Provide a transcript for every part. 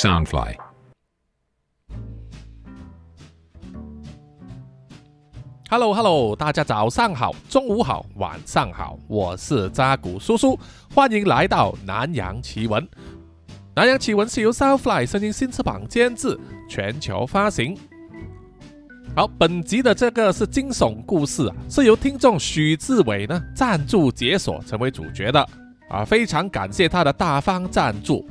Soundfly。Hello Hello，大家早上好，中午好，晚上好，我是扎古叔叔，欢迎来到南洋奇闻。南洋奇闻是由 Soundfly 声音新翅膀监制，全球发行。好，本集的这个是惊悚故事啊，是由听众许志伟呢赞助解锁成为主角的啊，非常感谢他的大方赞助。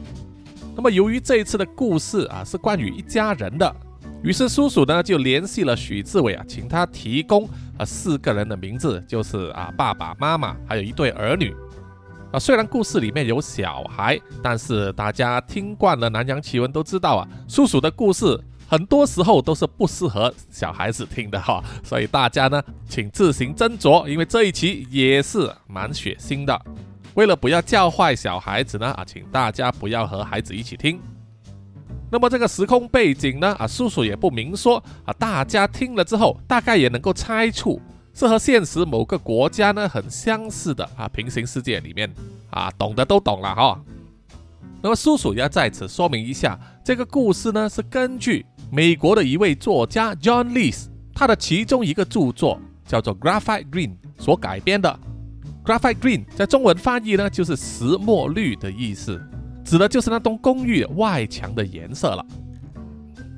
那么由于这一次的故事啊是关于一家人的。于是叔叔呢就联系了许志伟啊，请他提供啊四个人的名字，就是啊爸爸妈妈还有一对儿女啊。虽然故事里面有小孩，但是大家听惯了南洋奇闻都知道啊，叔叔的故事很多时候都是不适合小孩子听的哈。所以大家呢请自行斟酌，因为这一期也是蛮血腥的。为了不要教坏小孩子呢啊，请大家不要和孩子一起听。那么这个时空背景呢？啊，叔叔也不明说啊，大家听了之后大概也能够猜出是和现实某个国家呢很相似的啊平行世界里面啊，懂的都懂了哈。那么叔叔要在此说明一下，这个故事呢是根据美国的一位作家 John Lees 他的其中一个著作叫做《Graphite Green》所改编的。Graphite Green 在中文翻译呢就是石墨绿的意思。指的就是那栋公寓外墙的颜色了。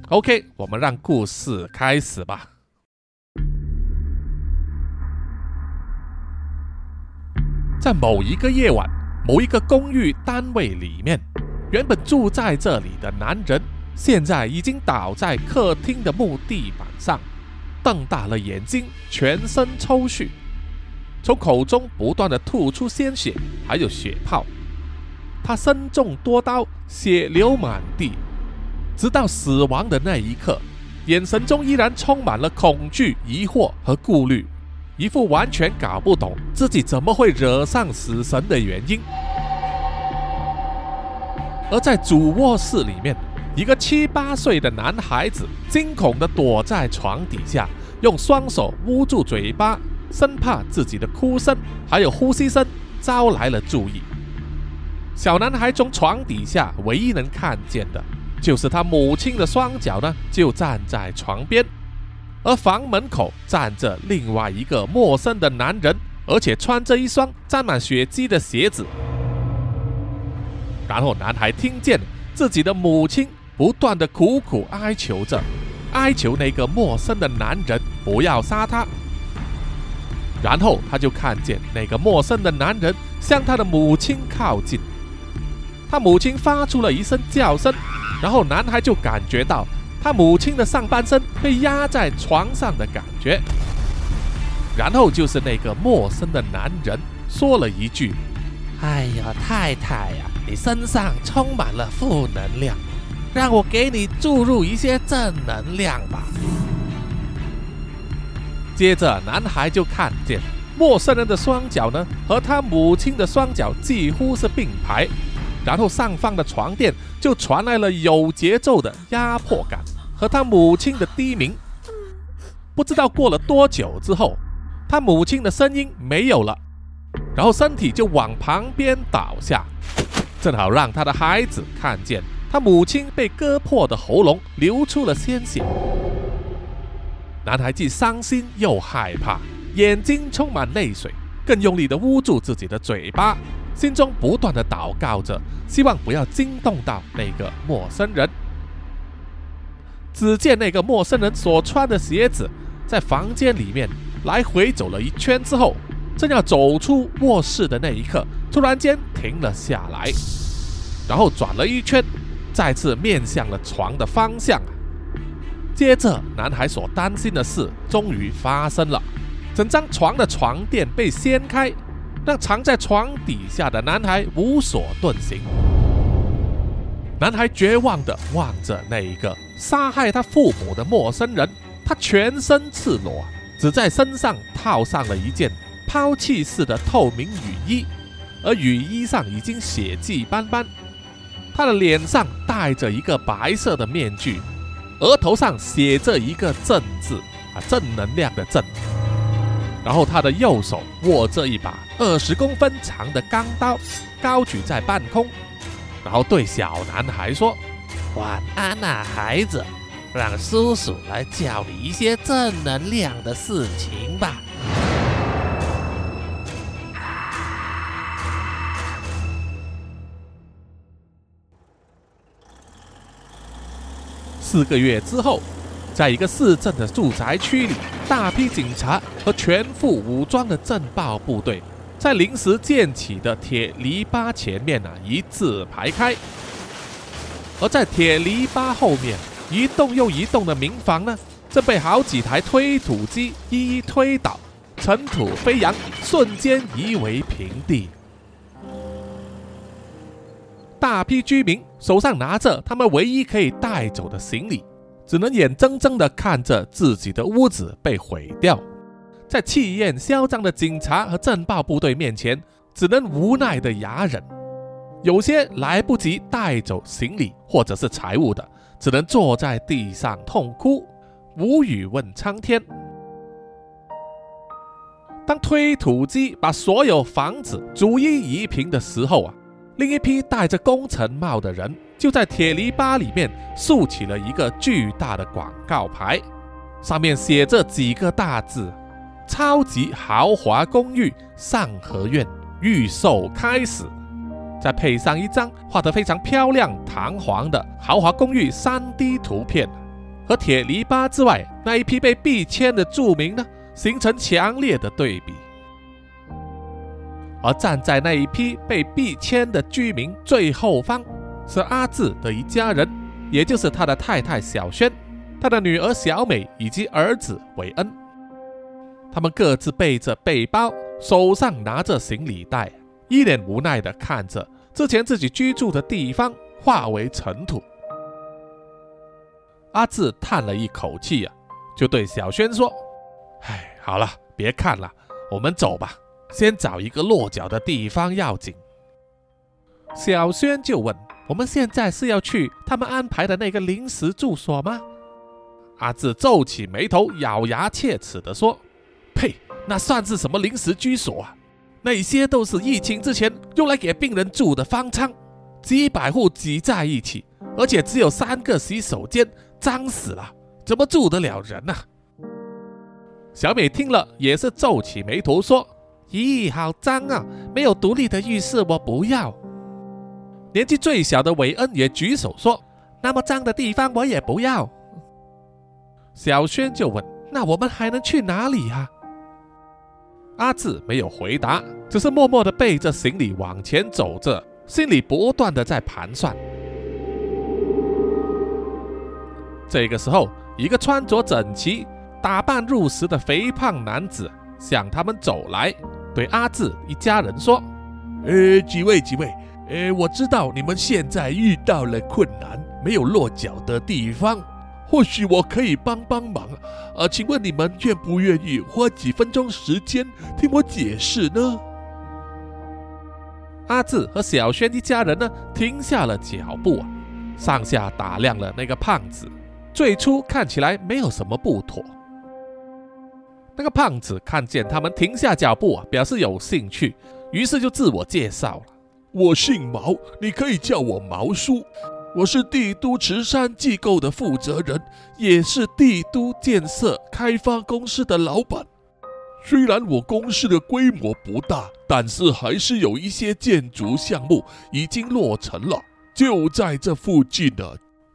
OK，我们让故事开始吧。在某一个夜晚，某一个公寓单位里面，原本住在这里的男人，现在已经倒在客厅的木地板上，瞪大了眼睛，全身抽搐，从口中不断的吐出鲜血，还有血泡。他身中多刀，血流满地，直到死亡的那一刻，眼神中依然充满了恐惧、疑惑和顾虑，一副完全搞不懂自己怎么会惹上死神的原因。而在主卧室里面，一个七八岁的男孩子惊恐地躲在床底下，用双手捂住嘴巴，生怕自己的哭声还有呼吸声招来了注意。小男孩从床底下唯一能看见的，就是他母亲的双脚呢，就站在床边，而房门口站着另外一个陌生的男人，而且穿着一双沾满血迹的鞋子。然后男孩听见自己的母亲不断的苦苦哀求着，哀求那个陌生的男人不要杀他。然后他就看见那个陌生的男人向他的母亲靠近。他母亲发出了一声叫声，然后男孩就感觉到他母亲的上半身被压在床上的感觉。然后就是那个陌生的男人说了一句：“哎呀，太太呀，你身上充满了负能量，让我给你注入一些正能量吧。”接着，男孩就看见陌生人的双脚呢，和他母亲的双脚几乎是并排。然后上方的床垫就传来了有节奏的压迫感和他母亲的低鸣。不知道过了多久之后，他母亲的声音没有了，然后身体就往旁边倒下，正好让他的孩子看见他母亲被割破的喉咙流出了鲜血。男孩既伤心又害怕，眼睛充满泪水，更用力地捂住自己的嘴巴。心中不断的祷告着，希望不要惊动到那个陌生人。只见那个陌生人所穿的鞋子在房间里面来回走了一圈之后，正要走出卧室的那一刻，突然间停了下来，然后转了一圈，再次面向了床的方向。接着，男孩所担心的事终于发生了，整张床的床垫被掀开。让藏在床底下的男孩无所遁形。男孩绝望地望着那一个杀害他父母的陌生人，他全身赤裸，只在身上套上了一件抛弃式的透明雨衣，而雨衣上已经血迹斑斑。他的脸上戴着一个白色的面具，额头上写着一个“正”字，啊，正能量的“正”。然后他的右手握着一把二十公分长的钢刀，高举在半空，然后对小男孩说：“晚安啊，孩子，让叔叔来教你一些正能量的事情吧。四个月之后，在一个市镇的住宅区里，大批警察和全副武装的镇暴部队，在临时建起的铁篱笆前面呢一字排开，而在铁篱笆后面一栋又一栋的民房呢，正被好几台推土机一一推倒，尘土飞扬，瞬间夷为平地。大批居民手上拿着他们唯一可以带走的行李，只能眼睁睁地看着自己的屋子被毁掉，在气焰嚣张的警察和镇暴部队面前，只能无奈地哑忍。有些来不及带走行李或者是财物的，只能坐在地上痛哭，无语问苍天。当推土机把所有房子逐一移平的时候啊！另一批戴着工程帽的人就在铁篱笆里面竖起了一个巨大的广告牌，上面写着几个大字：“超级豪华公寓上河苑预售开始。”再配上一张画得非常漂亮、堂皇的豪华公寓 3D 图片，和铁篱笆之外那一批被逼迁的住民呢，形成强烈的对比。而站在那一批被逼迁的居民最后方，是阿志的一家人，也就是他的太太小轩、他的女儿小美以及儿子韦恩。他们各自背着背包，手上拿着行李袋，一脸无奈地看着之前自己居住的地方化为尘土。阿志叹了一口气啊，就对小轩说：“唉，好了，别看了，我们走吧。”先找一个落脚的地方要紧。小轩就问：“我们现在是要去他们安排的那个临时住所吗？”阿志皱起眉头，咬牙切齿地说：“呸，那算是什么临时居所啊？那些都是疫情之前用来给病人住的方舱，几百户挤在一起，而且只有三个洗手间，脏死了，怎么住得了人呢？”小美听了也是皱起眉头说。咦，好脏啊！没有独立的浴室，我不要。年纪最小的韦恩也举手说：“那么脏的地方，我也不要。”小轩就问：“那我们还能去哪里呀？”阿志没有回答，只是默默的背着行李往前走着，心里不断的在盘算。这个时候，一个穿着整齐、打扮入时的肥胖男子向他们走来。对阿志一家人说：“呃，几位几位，呃，我知道你们现在遇到了困难，没有落脚的地方，或许我可以帮帮忙呃。请问你们愿不愿意花几分钟时间听我解释呢？”阿志和小轩一家人呢，停下了脚步，上下打量了那个胖子，最初看起来没有什么不妥。那个胖子看见他们停下脚步啊，表示有兴趣，于是就自我介绍了：“我姓毛，你可以叫我毛叔。我是帝都慈善机构的负责人，也是帝都建设开发公司的老板。虽然我公司的规模不大，但是还是有一些建筑项目已经落成了，就在这附近呢，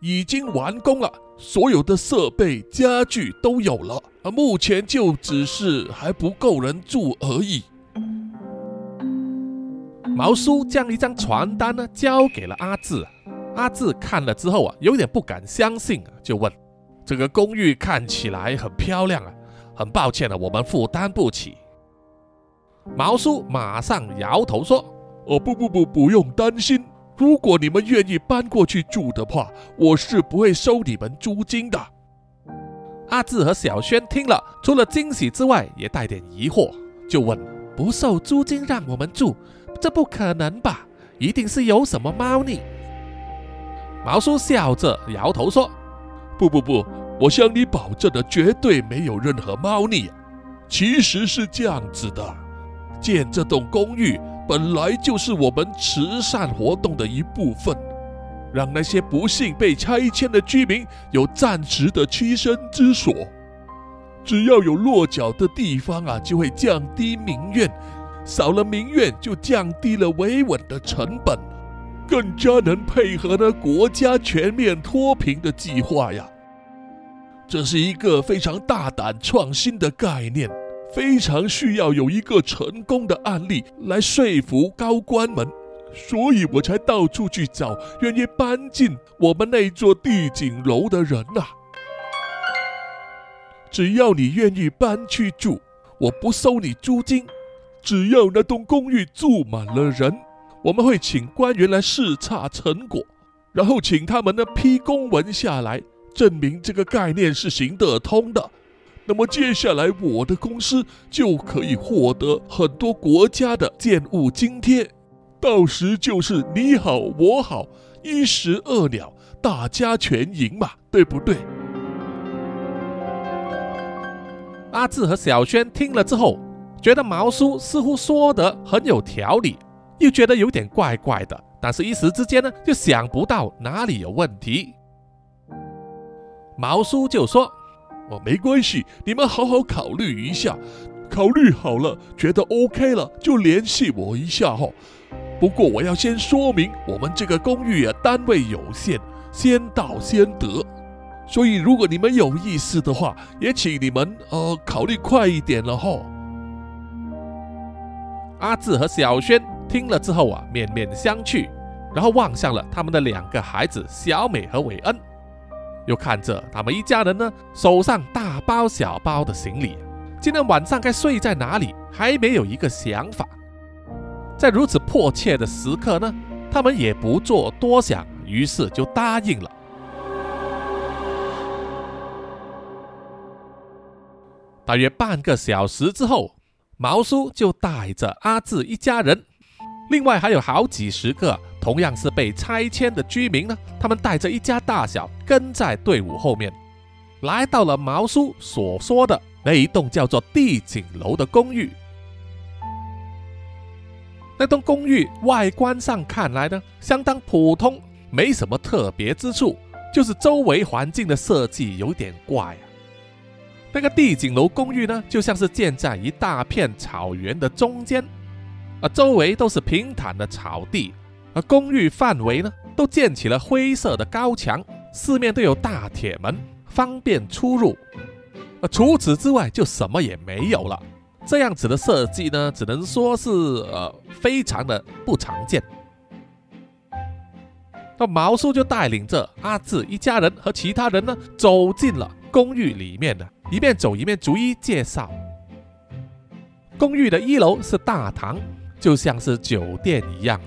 已经完工了。”所有的设备、家具都有了，而目前就只是还不够人住而已。毛叔将一张传单呢交给了阿志，阿志看了之后啊，有点不敢相信啊，就问：“这个公寓看起来很漂亮啊，很抱歉啊，我们负担不起。”毛叔马上摇头说：“哦，不不不，不用担心。”如果你们愿意搬过去住的话，我是不会收你们租金的。阿志和小轩听了，除了惊喜之外，也带点疑惑，就问：“不收租金让我们住，这不可能吧？一定是有什么猫腻。”毛叔笑着摇头说：“不不不，我向你保证的，绝对没有任何猫腻。其实是这样子的，建这栋公寓。”本来就是我们慈善活动的一部分。让那些不幸被拆迁的居民有暂时的栖身之所。只要有落脚的地方啊，就会降低民怨，少了民怨就降低了维稳的成本，更加能配合呢国家全面脱贫的计划呀。这是一个非常大胆创新的概念，非常需要有一个成功的案例来说服高官们，所以我才到处去找愿意搬进我们那座地景楼的人呐。只要你愿意搬去住，我不收你租金。只要那栋公寓住满了人，我们会请官员来视察成果，然后请他们呢批公文下来。证明这个概念是行得通的，那么接下来我的公司就可以获得很多国家的建物津贴，到时就是你好我好，一石二鸟，大家全赢嘛，对不对？阿志和小轩听了之后，觉得毛叔似乎说得很有条理，又觉得有点怪怪的，但是一时之间呢，就想不到哪里有问题。毛叔就说：“哦，没关系，你们好好考虑一下，考虑好了，觉得 OK 了，就联系我一下哈。不过我要先说明，我们这个公寓啊，单位有限，先到先得。所以如果你们有意思的话，也请你们呃考虑快一点了哈。”阿志和小轩听了之后啊，面面相觑，然后望向了他们的两个孩子小美和韦恩。又看着他们一家人呢，手上大包小包的行李，今天晚上该睡在哪里还没有一个想法。在如此迫切的时刻呢，他们也不做多想，于是就答应了。大约半个小时之后，毛叔就带着阿志一家人，另外还有好几十个。同样是被拆迁的居民呢，他们带着一家大小跟在队伍后面，来到了毛叔所说的那一栋叫做地景楼的公寓。那栋公寓外观上看来呢，相当普通，没什么特别之处，就是周围环境的设计有点怪啊。那个地景楼公寓呢，就像是建在一大片草原的中间，啊周围都是平坦的草地。而公寓范围呢，都建起了灰色的高墙，四面都有大铁门，方便出入。啊除此之外，就什么也没有了。这样子的设计呢，只能说是呃，非常的不常见。那毛叔就带领着阿志一家人和其他人呢，走进了公寓里面的，一面走一面逐一介绍。公寓的一楼是大堂，就像是酒店一样。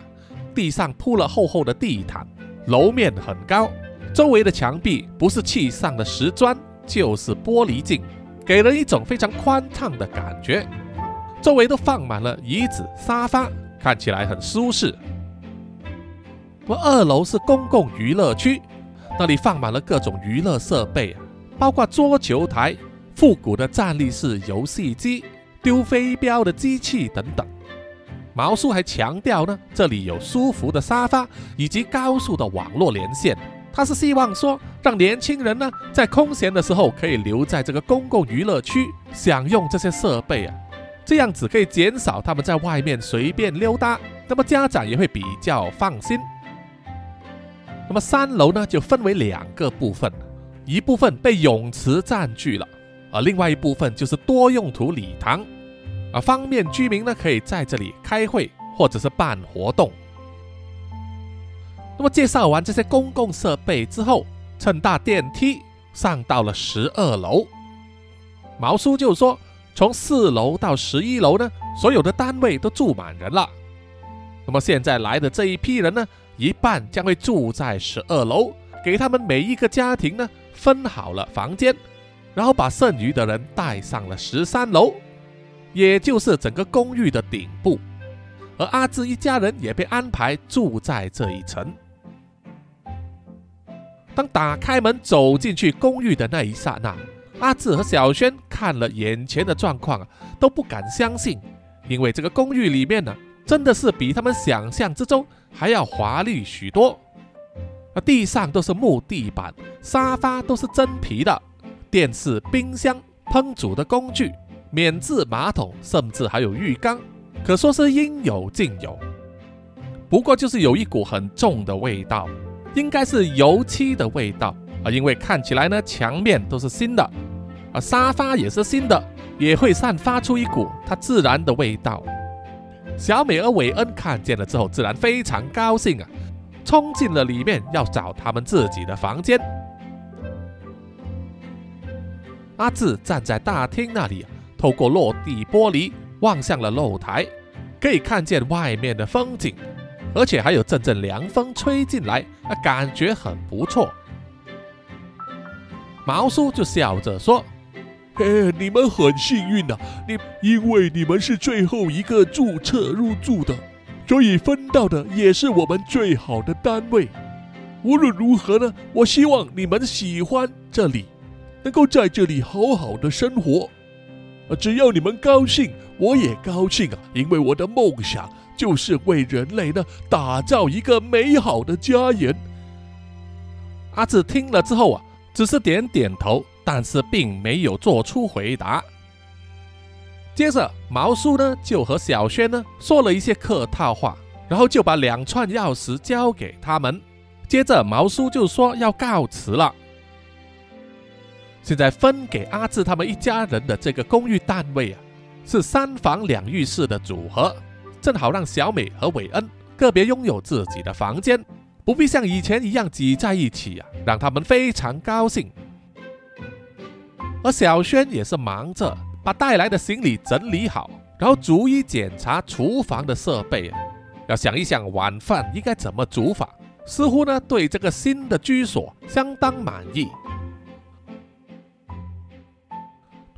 地上铺了厚厚的地毯，楼面很高，周围的墙壁不是砌上的石砖，就是玻璃镜，给人一种非常宽敞的感觉。周围都放满了椅子、沙发，看起来很舒适。我二楼是公共娱乐区，那里放满了各种娱乐设备，包括桌球台、复古的站立式游戏机、丢飞镖的机器等等。毛叔还强调呢，这里有舒服的沙发以及高速的网络连线。他是希望说，让年轻人呢在空闲的时候可以留在这个公共娱乐区享用这些设备啊，这样子可以减少他们在外面随便溜达，那么家长也会比较放心。那么三楼呢就分为两个部分，一部分被泳池占据了，而另外一部分就是多用途礼堂。啊，方便居民呢可以在这里开会或者是办活动。那么介绍完这些公共设备之后，乘搭电梯上到了十二楼。毛叔就说，从四楼到十一楼呢，所有的单位都住满人了。那么现在来的这一批人呢，一半将会住在十二楼，给他们每一个家庭呢分好了房间，然后把剩余的人带上了十三楼。也就是整个公寓的顶部，而阿志一家人也被安排住在这一层。当打开门走进去公寓的那一刹那，阿志和小轩看了眼前的状况啊，都不敢相信，因为这个公寓里面呢，真的是比他们想象之中还要华丽许多。啊，地上都是木地板，沙发都是真皮的，电视、冰箱、烹煮的工具、免治马桶，甚至还有浴缸，可说是应有尽有。不过就是有一股很重的味道，应该是油漆的味道啊，因为看起来呢，墙面都是新的，啊，沙发也是新的，也会散发出一股它自然的味道。小美和韦恩看见了之后，自然非常高兴啊。冲进了里面，要找他们自己的房间。阿志站在大厅那里，透过落地玻璃望向了露台，可以看见外面的风景，而且还有阵阵凉风吹进来，啊，感觉很不错。毛叔就笑着说：“嘿，你们很幸运呐，你因为你们是最后一个注册入住的。”所以分到的也是我们最好的单位。无论如何呢，我希望你们喜欢这里，能够在这里好好的生活。只要你们高兴，我也高兴啊！因为我的梦想就是为人类呢打造一个美好的家园。阿志听了之后啊，只是点点头，但是并没有做出回答。接着，毛叔呢就和小轩呢说了一些客套话，然后就把两串钥匙交给他们。接着，毛叔就说要告辞了。现在分给阿志他们一家人的这个公寓单位啊，是三房两浴室的组合，正好让小美和韦恩个别拥有自己的房间，不必像以前一样挤在一起啊，让他们非常高兴。而小轩也是忙着。把带来的行李整理好，然后逐一检查厨房的设备，要想一想晚饭应该怎么煮法。似乎呢对这个新的居所相当满意。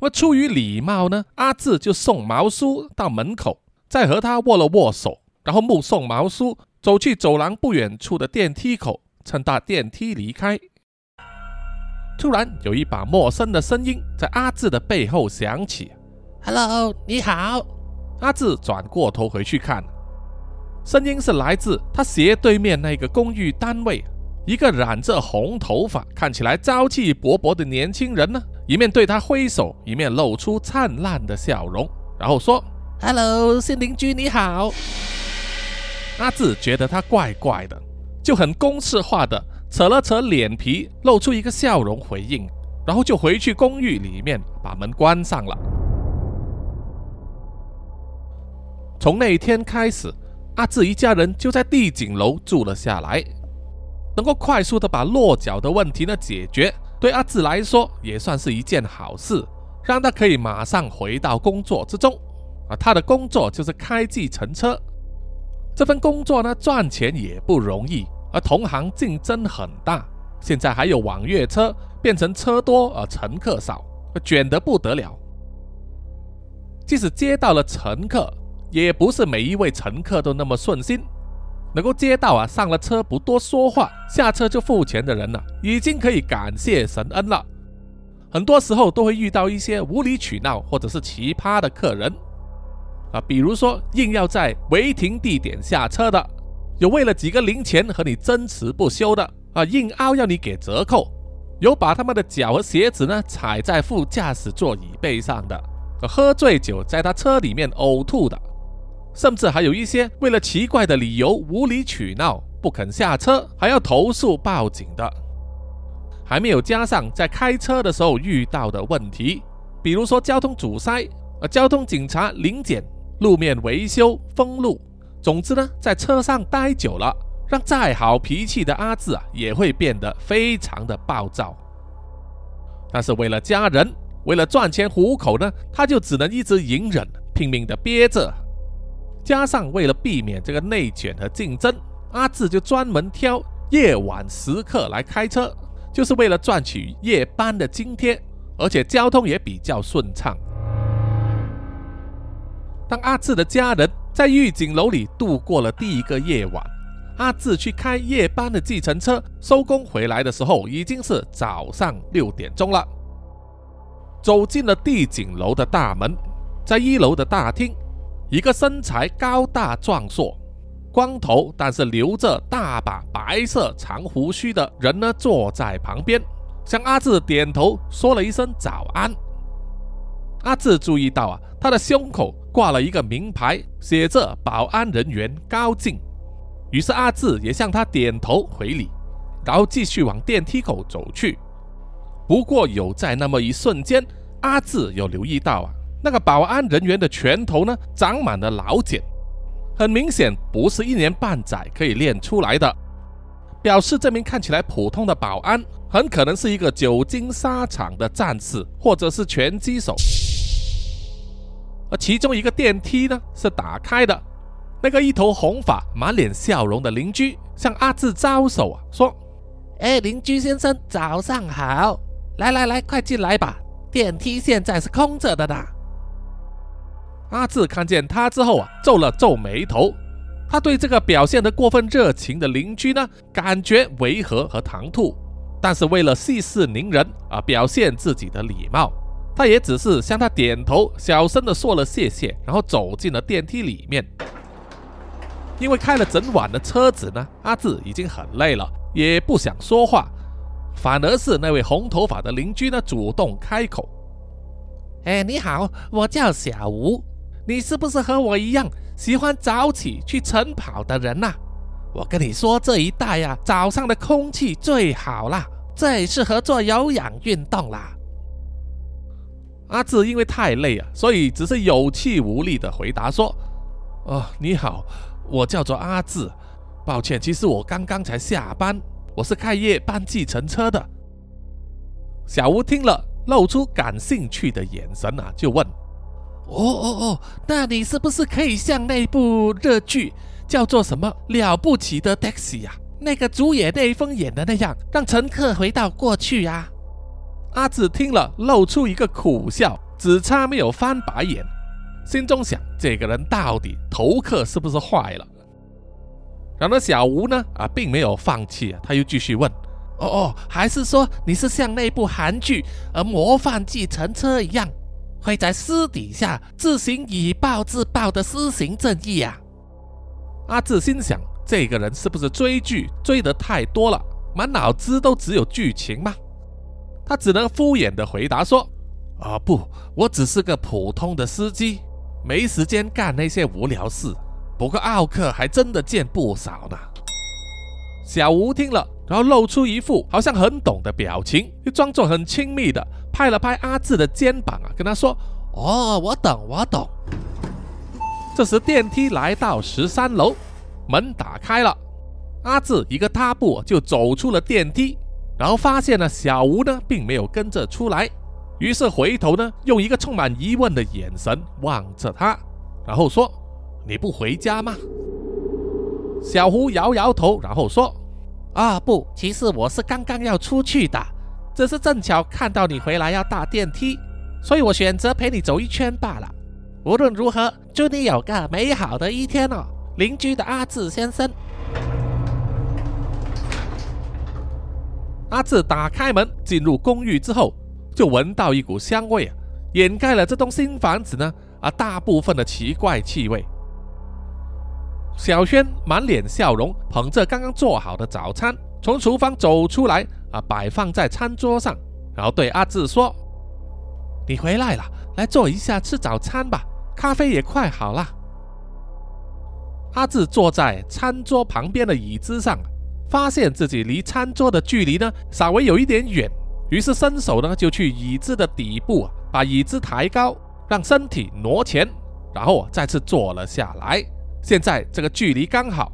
那么出于礼貌呢，阿志就送毛叔到门口，再和他握了握手，然后目送毛叔走去走廊不远处的电梯口，乘搭电梯离开。突然有一把陌生的声音在阿志的背后响起：“Hello，你好。”阿志转过头回去看，声音是来自他斜对面那个公寓单位，一个染着红头发、看起来朝气勃勃的年轻人呢，一面对他挥手，一面露出灿烂的笑容，然后说：“Hello，新邻居你好。”阿志觉得他怪怪的，就很公式化的。扯了扯脸皮，露出一个笑容回应，然后就回去公寓里面把门关上了。从那一天开始，阿志一家人就在帝景楼住了下来。能够快速的把落脚的问题呢解决，对阿志来说也算是一件好事，让他可以马上回到工作之中。他的工作就是开计程车，这份工作呢赚钱也不容易。而同行竞争很大，现在还有网约车变成车多而乘客少，卷得不得了。即使接到了乘客，也不是每一位乘客都那么顺心。能够接到啊，上了车不多说话，下车就付钱的人呢，已经可以感谢神恩了。很多时候都会遇到一些无理取闹或者是奇葩的客人啊，比如说硬要在违停地点下车的。有为了几个零钱和你争执不休的啊，硬凹要你给折扣；有把他们的脚和鞋子呢踩在副驾驶座椅背上的，喝醉酒在他车里面呕吐的，甚至还有一些为了奇怪的理由无理取闹不肯下车还要投诉报警的，还没有加上在开车的时候遇到的问题，比如说交通阻塞、呃交通警察临检、路面维修封路。总之呢，在车上待久了，让再好脾气的阿志啊，也会变得非常的暴躁。但是为了家人，为了赚钱糊口呢，他就只能一直隐忍，拼命的憋着。加上为了避免这个内卷和竞争，阿志就专门挑夜晚时刻来开车，就是为了赚取夜班的津贴，而且交通也比较顺畅。当阿志的家人。在御景楼里度过了第一个夜晚，阿志去开夜班的计程车，收工回来的时候已经是早上六点钟了。走进了地景楼的大门，在一楼的大厅，一个身材高大壮硕、光头但是留着大把白色长胡须的人呢，坐在旁边，向阿志点头说了一声早安。阿志注意到啊，他的胸口挂了一个名牌，写着“保安人员高进”。于是阿志也向他点头回礼，然后继续往电梯口走去。不过有在那么一瞬间，阿志有留意到啊，那个保安人员的拳头呢，长满了老茧。很明显，不是一年半载可以练出来的，表示这名看起来普通的保安，很可能是一个久经沙场的战士，或者是拳击手。而其中一个电梯呢是打开的，那个一头红发、满脸笑容的邻居向阿志招手啊，说：“哎，邻居先生，早上好！来来来，快进来吧，电梯现在是空着的呢。”阿志看见他之后啊，皱了皱眉头。他对这个表现得过分热情的邻居呢，感觉违和和唐突。但是为了息事宁人啊，表现自己的礼貌，他也只是向他点头，小声的说了谢谢，然后走进了电梯里面。因为开了整晚的车子呢，阿志已经很累了，也不想说话，反而是那位红头发的邻居呢，主动开口：“哎，你好，我叫小吴。”你是不是和我一样喜欢早起去晨跑的人呐？我跟你说，这一带呀，早上的空气最好啦，最适合做有氧运动啦。阿志因为太累啊，所以只是有气无力的回答说：“哦，你好，我叫做阿志。抱歉，其实我刚刚才下班，我是开夜班计程车的。”小吴听了，露出感兴趣的眼神啊，就问。哦哦哦，那你是不是可以像那部热剧叫做什么《了不起的 Taxi》呀？那个主演内封演的那样，让乘客回到过去呀？阿志听了，露出一个苦笑，只差没有翻白眼，心中想：这个人到底头壳是不是坏了？然而小吴呢？啊，并没有放弃啊，他又继续问：哦哦，还是说你是像那部韩剧《而模范计程车》一样？会在私底下自行以暴制暴的施行正义啊！阿志心想，这个人是不是追剧追得太多了，满脑子都只有剧情吗？他只能敷衍的回答说：“啊，不，我只是个普通的司机，没时间干那些无聊事。不过奥克还真的见不少呢。”小吴听了，然后露出一副好像很懂的表情，又装作很亲密的。拍了拍阿志的肩膀啊，跟他说：“哦，我懂，我懂。”这时电梯来到十三楼，门打开了，阿志一个踏步就走出了电梯，然后发现了小吴呢，并没有跟着出来，于是回头呢，用一个充满疑问的眼神望着他，然后说：“你不回家吗？”小胡摇摇头，然后说：“啊，不，其实我是刚刚要出去的。”只是正巧看到你回来要搭电梯，所以我选择陪你走一圈罢了。无论如何，祝你有个美好的一天哦，邻居的阿志先生。阿志打开门进入公寓之后，就闻到一股香味啊，掩盖了这栋新房子呢啊大部分的奇怪气味。小轩满脸笑容，捧着刚刚做好的早餐，从厨房走出来。啊，摆放在餐桌上，然后对阿志说：“你回来了，来坐一下吃早餐吧，咖啡也快好了。”阿志坐在餐桌旁边的椅子上，发现自己离餐桌的距离呢稍微有一点远，于是伸手呢就去椅子的底部啊，把椅子抬高，让身体挪前，然后再次坐了下来。现在这个距离刚好，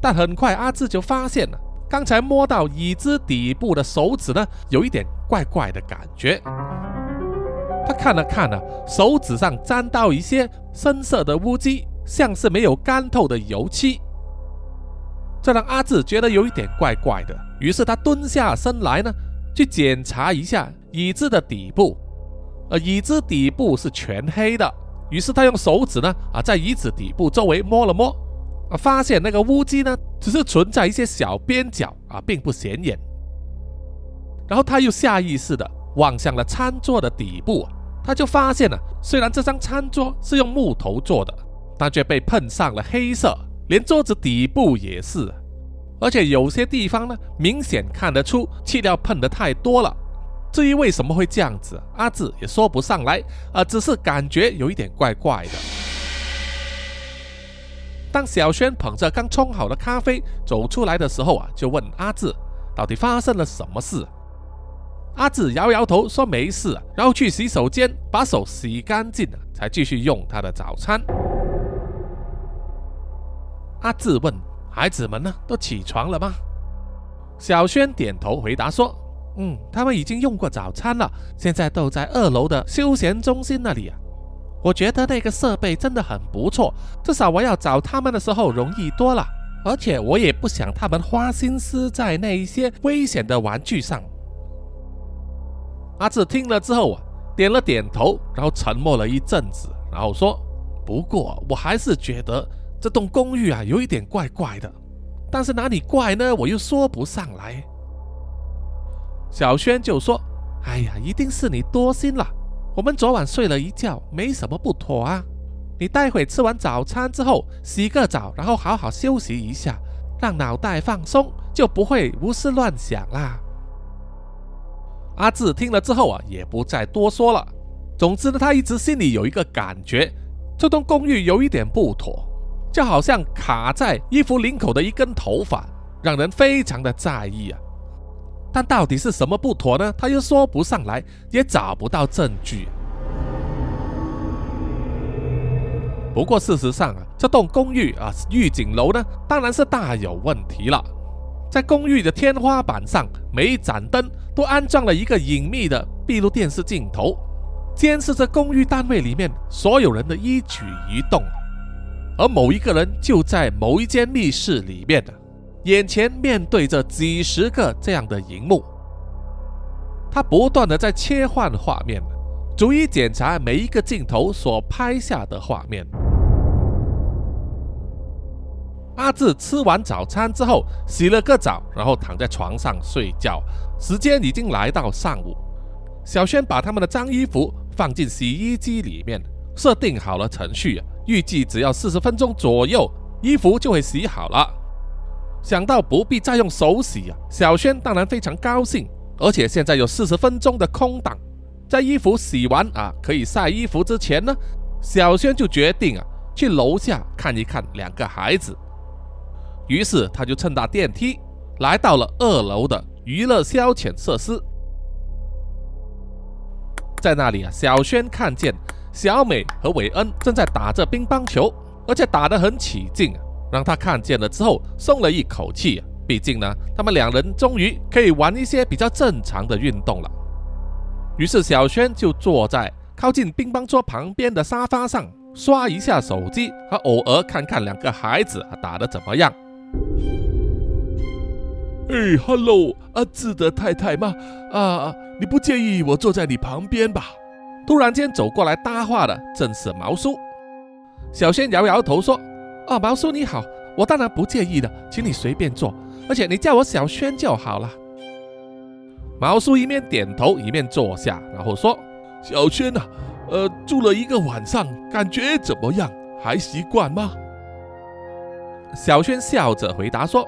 但很快阿志就发现了。刚才摸到椅子底部的手指呢，有一点怪怪的感觉。他看了看呢，手指上沾到一些深色的污迹，像是没有干透的油漆。这让阿志觉得有一点怪怪的，于是他蹲下身来呢，去检查一下椅子的底部。呃椅子底部是全黑的，于是他用手指呢，啊，在椅子底部周围摸了摸。啊！发现那个污迹呢，只是存在一些小边角啊，并不显眼。然后他又下意识的望向了餐桌的底部，他就发现了，虽然这张餐桌是用木头做的，但却被喷上了黑色，连桌子底部也是，而且有些地方呢，明显看得出气料喷的太多了。至于为什么会这样子，阿志也说不上来，啊，只是感觉有一点怪怪的。当小轩捧着刚冲好的咖啡走出来的时候啊，就问阿志，到底发生了什么事？阿志摇摇头说没事，然后去洗手间把手洗干净了，才继续用他的早餐。阿志问孩子们呢，都起床了吗？小轩点头回答说：“嗯，他们已经用过早餐了，现在都在二楼的休闲中心那里啊。我觉得那个设备真的很不错，至少我要找他们的时候容易多了，而且我也不想他们花心思在那一些危险的玩具上。”阿志听了之后啊，点了点头，然后沉默了一阵子，然后说：“不过我还是觉得这栋公寓啊有一点怪怪的，但是哪里怪呢？我又说不上来。”小轩就说：“哎呀，一定是你多心了。我们昨晚睡了一觉，没什么不妥啊。你待会吃完早餐之后洗个澡，然后好好休息一下，让脑袋放松，就不会胡思乱想啦。”阿志听了之后啊，也不再多说了。总之呢，他一直心里有一个感觉，这栋公寓有一点不妥，就好像卡在衣服领口的一根头发，让人非常的在意啊。但到底是什么不妥呢？他又说不上来，也找不到证据。不过事实上啊，这栋公寓啊，预警楼呢，当然是大有问题了。在公寓的天花板上，每一盏灯都安装了一个隐秘的闭路电视镜头，监视着公寓单位里面所有人的一举一动。而某一个人就在某一间密室里面的，眼前面对着几十个这样的荧幕，他不断的在切换画面，逐一检查每一个镜头所拍下的画面。阿志吃完早餐之后，洗了个澡，然后躺在床上睡觉。时间已经来到上午，小轩把他们的脏衣服放进洗衣机里面，设定好了程序，预计只要四十分钟左右，衣服就会洗好了。想到不必再用手洗啊，小轩当然非常高兴。而且现在有四十分钟的空档，在衣服洗完啊，可以晒衣服之前呢，小轩就决定啊，去楼下看一看两个孩子。于是他就乘搭电梯来到了二楼的娱乐消遣设施，在那里啊，小轩看见小美和韦恩正在打着乒乓球，而且打得很起劲，让他看见了之后松了一口气。毕竟呢，他们两人终于可以玩一些比较正常的运动了。于是小轩就坐在靠近乒乓桌旁边的沙发上，刷一下手机，和偶尔看看两个孩子打得怎么样。哎，Hello，阿志的太太吗？啊，你不介意我坐在你旁边吧？突然间走过来搭话的正是毛叔。小轩摇摇头说：“哦，毛叔你好，我当然不介意的，请你随便坐，而且你叫我小轩就好了。”毛叔一面点头一面坐下，然后说：“小轩呐，呃，住了一个晚上，感觉怎么样？还习惯吗？”小轩笑着回答说：“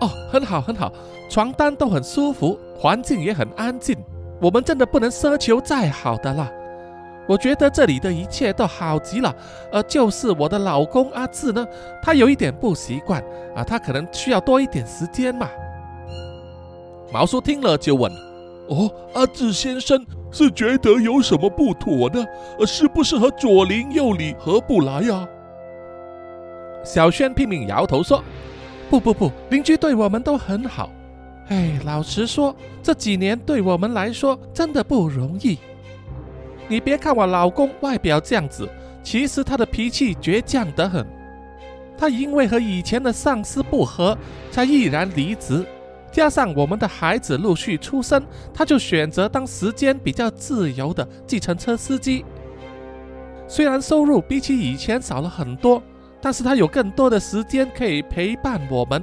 哦，很好，很好，床单都很舒服，环境也很安静。我们真的不能奢求再好的了。我觉得这里的一切都好极了。呃，就是我的老公阿志呢，他有一点不习惯啊，他可能需要多一点时间嘛。”毛叔听了就问：“哦，阿志先生是觉得有什么不妥呢？呃，是不是和左邻右里合不来呀？”小轩拼命摇头说：“不不不，邻居对我们都很好。哎，老实说，这几年对我们来说真的不容易。你别看我老公外表这样子，其实他的脾气倔强得很。他因为和以前的上司不和，才毅然离职。加上我们的孩子陆续出生，他就选择当时间比较自由的计程车司机。虽然收入比起以前少了很多。”但是他有更多的时间可以陪伴我们，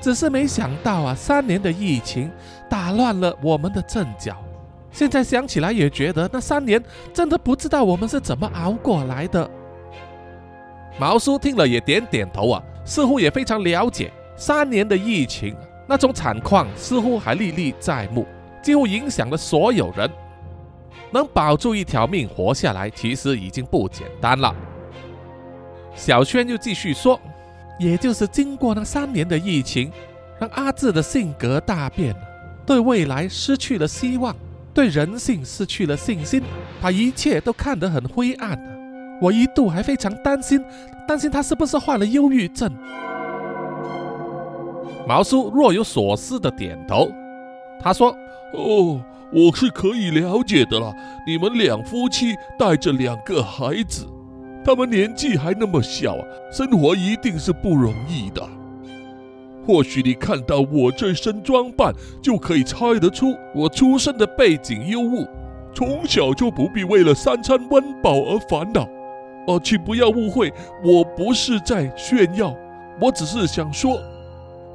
只是没想到啊，三年的疫情打乱了我们的阵脚。现在想起来也觉得那三年真的不知道我们是怎么熬过来的。毛叔听了也点点头啊，似乎也非常了解三年的疫情那种惨况，似乎还历历在目，几乎影响了所有人。能保住一条命活下来，其实已经不简单了。小轩又继续说：“也就是经过那三年的疫情，让阿志的性格大变，对未来失去了希望，对人性失去了信心，把一切都看得很灰暗。我一度还非常担心，担心他是不是患了忧郁症。”毛叔若有所思的点头，他说：“哦。”我是可以了解的啦。你们两夫妻带着两个孩子，他们年纪还那么小，生活一定是不容易的。或许你看到我这身装扮，就可以猜得出我出生的背景优渥，从小就不必为了三餐温饱而烦恼。哦，请不要误会，我不是在炫耀，我只是想说，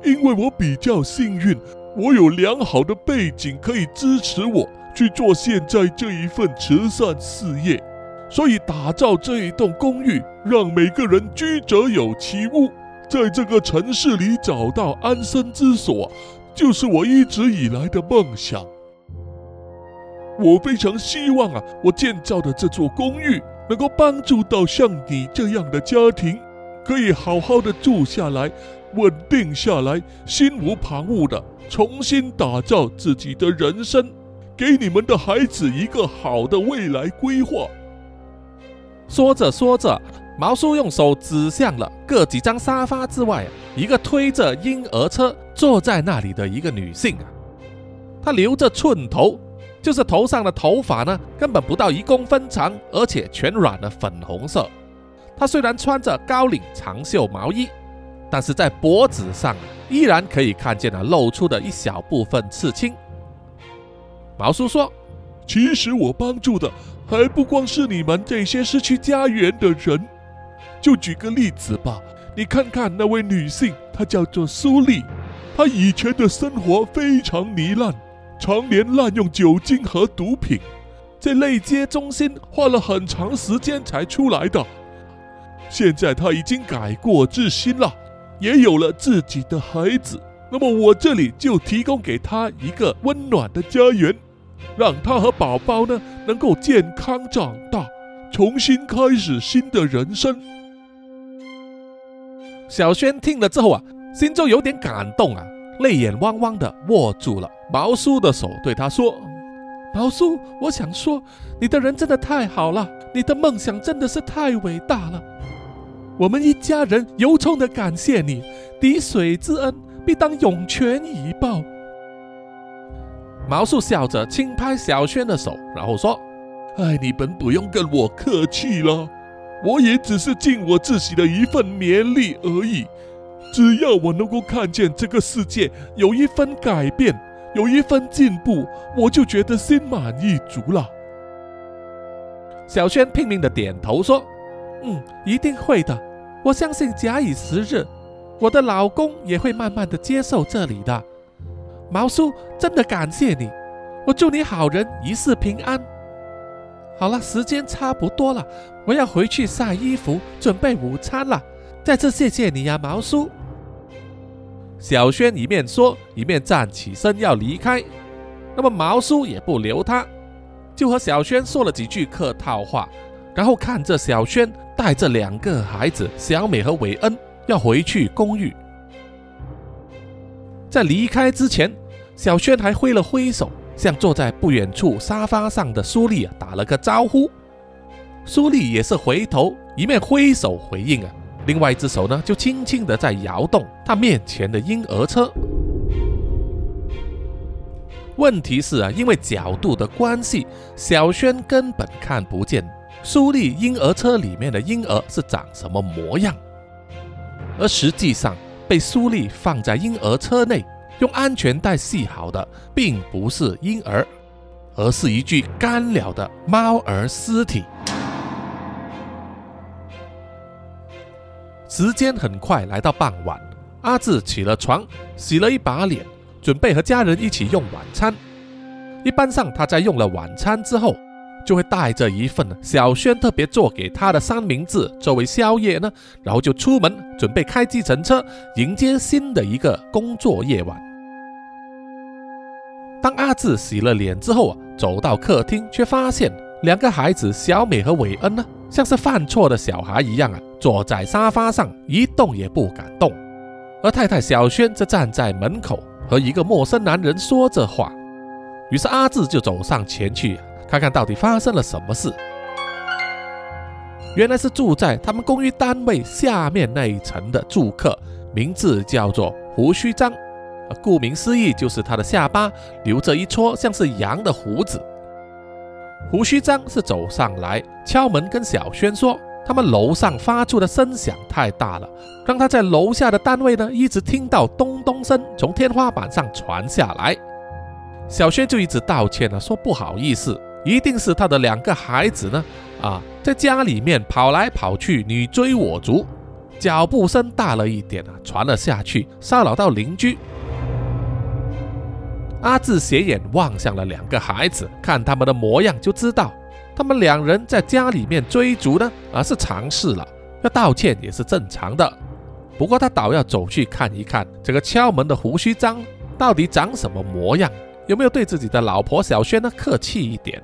因为我比较幸运。我有良好的背景可以支持我去做现在这一份慈善事业，所以打造这一栋公寓，让每个人居者有其屋，在这个城市里找到安身之所，就是我一直以来的梦想。我非常希望啊，我建造的这座公寓能够帮助到像你这样的家庭，可以好好的住下来。稳定下来，心无旁骛的重新打造自己的人生，给你们的孩子一个好的未来规划。说着说着，毛叔用手指向了各几张沙发之外啊，一个推着婴儿车坐在那里的一个女性啊，她留着寸头，就是头上的头发呢，根本不到一公分长，而且全染了粉红色。她虽然穿着高领长袖毛衣。但是在脖子上依然可以看见了露出的一小部分刺青。毛叔说：“其实我帮助的还不光是你们这些失去家园的人。就举个例子吧，你看看那位女性，她叫做苏丽，她以前的生活非常糜烂，常年滥用酒精和毒品，在内街中心花了很长时间才出来的。现在她已经改过自新了。”也有了自己的孩子，那么我这里就提供给她一个温暖的家园，让她和宝宝呢能够健康长大，重新开始新的人生。小轩听了之后啊，心中有点感动啊，泪眼汪汪的握住了毛叔的手，对他说：“毛叔，我想说，你的人真的太好了，你的梦想真的是太伟大了。”我们一家人由衷的感谢你，滴水之恩必当涌泉以报。毛叔笑着轻拍小轩的手，然后说：“哎，你本不用跟我客气了，我也只是尽我自己的一份绵力而已。只要我能够看见这个世界有一分改变，有一分进步，我就觉得心满意足了。”小轩拼命的点头说：“嗯，一定会的。”我相信假以时日，我的老公也会慢慢的接受这里的。毛叔，真的感谢你，我祝你好人一世平安。好了，时间差不多了，我要回去晒衣服，准备午餐了。再次谢谢你呀，毛叔。小轩一面说，一面站起身要离开。那么毛叔也不留他，就和小轩说了几句客套话，然后看着小轩。带着两个孩子小美和韦恩要回去公寓，在离开之前，小轩还挥了挥手，向坐在不远处沙发上的苏丽打了个招呼。苏丽也是回头，一面挥手回应啊，另外一只手呢就轻轻的在摇动他面前的婴儿车。问题是啊，因为角度的关系，小轩根本看不见。苏丽婴儿车里面的婴儿是长什么模样？而实际上，被苏丽放在婴儿车内，用安全带系好的，并不是婴儿，而是一具干了的猫儿尸体。时间很快来到傍晚，阿志起了床，洗了一把脸，准备和家人一起用晚餐。一般上，他在用了晚餐之后。就会带着一份小轩特别做给他的三明治作为宵夜呢，然后就出门准备开计程车迎接新的一个工作夜晚。当阿志洗了脸之后啊，走到客厅，却发现两个孩子小美和韦恩呢，像是犯错的小孩一样啊，坐在沙发上一动也不敢动。而太太小轩则站在门口和一个陌生男人说着话。于是阿志就走上前去，看看到底发生了什么事。原来是住在他们公寓单位下面那一层的住客，名字叫做胡须章。顾名思义，就是他的下巴留着一撮像是羊的胡子。胡须章是走上来敲门，跟小轩说，他们楼上发出的声响太大了，让他在楼下的单位呢一直听到咚咚声从天花板上传下来。小轩就一直道歉了，说不好意思，一定是他的两个孩子呢啊，在家里面跑来跑去，你追我逐，脚步声大了一点啊，传了下去，骚扰到邻居。阿志斜眼望向了两个孩子，看他们的模样就知道，他们两人在家里面追逐呢，而是尝试了，要道歉也是正常的。不过他倒要走去看一看这个敲门的胡须章到底长什么模样，有没有对自己的老婆小轩呢客气一点。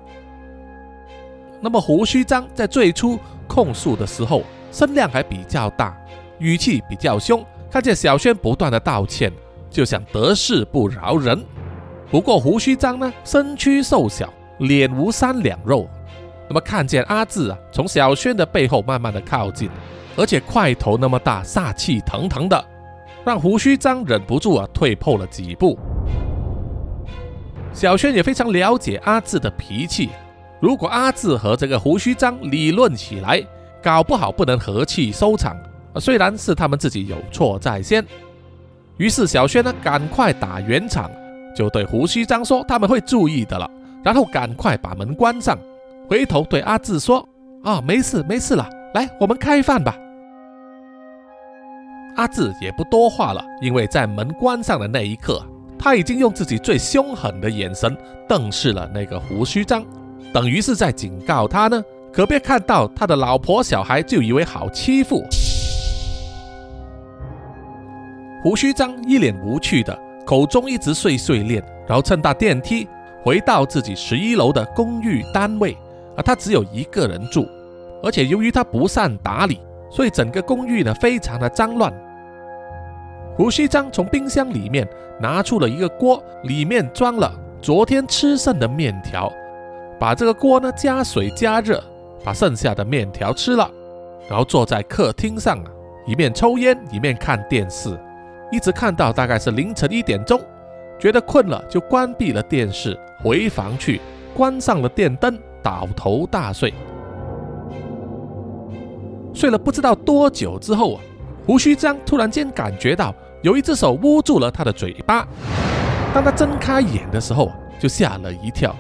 那么胡须章在最初控诉的时候，声量还比较大，语气比较凶，看见小轩不断的道歉，就想得势不饶人。不过胡须章呢，身躯瘦小，脸无三两肉。那么看见阿志啊，从小轩的背后慢慢的靠近，而且块头那么大，煞气腾腾的，让胡须章忍不住啊退后了几步。小轩也非常了解阿志的脾气，如果阿志和这个胡须章理论起来，搞不好不能和气收场。虽然是他们自己有错在先，于是小轩呢，赶快打圆场。就对胡须章说：“他们会注意的了。”然后赶快把门关上，回头对阿志说：“啊，没事没事了，来，我们开饭吧。”阿志也不多话了，因为在门关上的那一刻，他已经用自己最凶狠的眼神瞪视了那个胡须章，等于是在警告他呢，可别看到他的老婆小孩就以为好欺负。胡须章一脸无趣的。口中一直碎碎念，然后乘搭电梯回到自己十一楼的公寓单位。而他只有一个人住，而且由于他不善打理，所以整个公寓呢非常的脏乱。胡须章从冰箱里面拿出了一个锅，里面装了昨天吃剩的面条，把这个锅呢加水加热，把剩下的面条吃了，然后坐在客厅上啊，一面抽烟一面看电视。一直看到大概是凌晨一点钟，觉得困了就关闭了电视，回房去关上了电灯，倒头大睡。睡了不知道多久之后啊，胡须章突然间感觉到有一只手捂住了他的嘴巴。当他睁开眼的时候，就吓了一跳，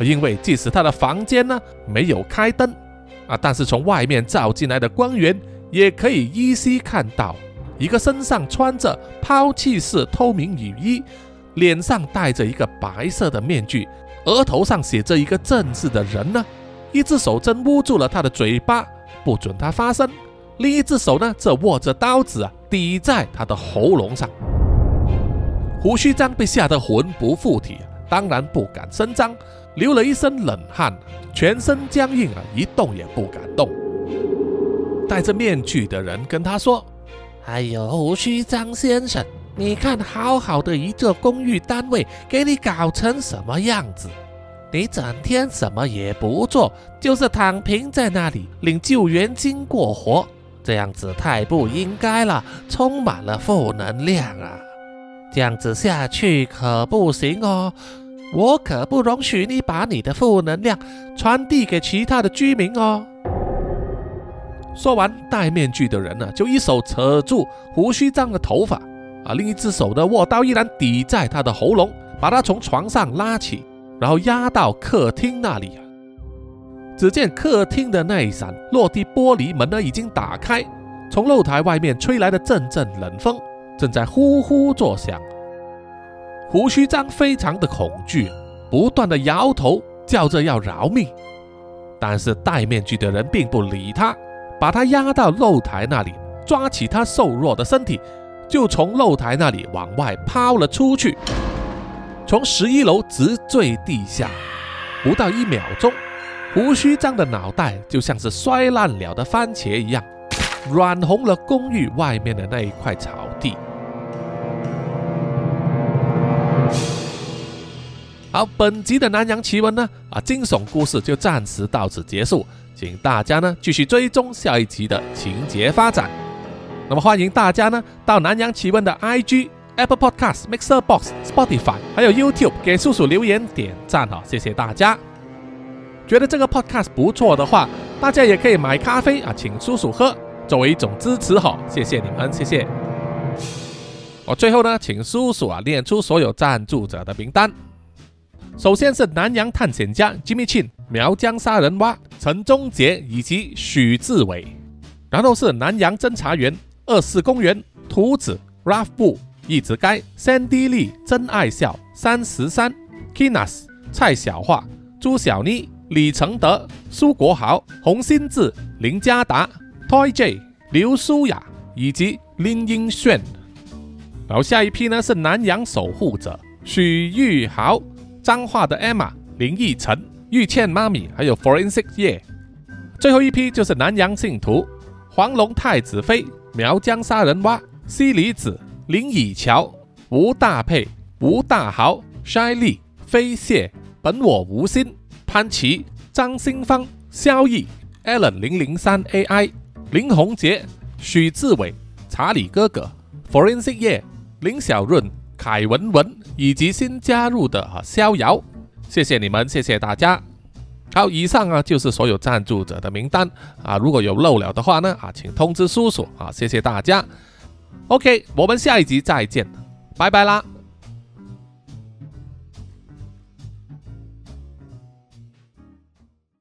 因为即使他的房间呢没有开灯啊，但是从外面照进来的光源也可以依稀看到。一个身上穿着抛弃式透明雨衣，脸上戴着一个白色的面具，额头上写着一个正字的人呢，一只手正捂住了他的嘴巴，不准他发声；另一只手呢，则握着刀子啊，抵在他的喉咙上。胡须章被吓得魂不附体，当然不敢声张，流了一身冷汗，全身僵硬啊，一动也不敢动。戴着面具的人跟他说。哎呦，胡须张先生，你看，好好的一座公寓单位，给你搞成什么样子？你整天什么也不做，就是躺平在那里领救援金过活，这样子太不应该了，充满了负能量啊！这样子下去可不行哦，我可不容许你把你的负能量传递给其他的居民哦。说完，戴面具的人呢，就一手扯住胡须章的头发，啊，另一只手呢，握刀依然抵在他的喉咙，把他从床上拉起，然后压到客厅那里。啊只见客厅的那一扇落地玻璃门呢，已经打开，从露台外面吹来的阵阵冷风正在呼呼作响。胡须章非常的恐惧，不断的摇头，叫着要饶命。但是戴面具的人并不理他，把他压到露台那里，抓起他瘦弱的身体，就从露台那里往外抛了出去，从十一楼直坠地下。不到一秒钟，胡须章的脑袋就像是摔烂了的番茄一样，染红了公寓外面的那一块草地。好，本集的南洋奇闻呢，啊，惊悚故事就暂时到此结束，请大家呢继续追踪下一集的情节发展。那么欢迎大家呢到南洋奇闻的 IG、Apple Podcast、Mixer Box、Spotify 还有 YouTube 给叔叔留言点赞哈，谢谢大家。觉得这个 Podcast 不错的话，大家也可以买咖啡啊，请叔叔喝，作为一种支持哈，谢谢你们，谢谢。我最后呢，请叔叔啊念出所有赞助者的名单。首先是南洋探险家 Jimmy Chin、苗疆杀人蛙陈忠杰以及许志伟，然后是南洋侦查员二四公园图子 Ralph 布一直该 Sandy Lee 真爱笑三十三 Kinas 蔡小桦朱小妮李承德苏国豪洪新志林家达 Toy J 刘舒雅以及林英炫。然后下一批呢是南洋守护者许玉豪。脏话的 Emma、林奕晨、玉倩妈咪，还有 Forensic 叶，最后一批就是南洋信徒黄龙太子妃、苗疆杀人蛙、西里子、林以乔、吴大佩、吴大豪、筛利、飞蟹、本我无心、潘琪、张新芳、萧毅、Allen 零零三 AI、林宏杰、许志伟、查理哥哥、Forensic 叶、林小润。凯文文以及新加入的啊逍遥，谢谢你们，谢谢大家。好，以上啊就是所有赞助者的名单啊，如果有漏了的话呢啊，请通知叔叔啊，谢谢大家。OK，我们下一集再见，拜拜啦。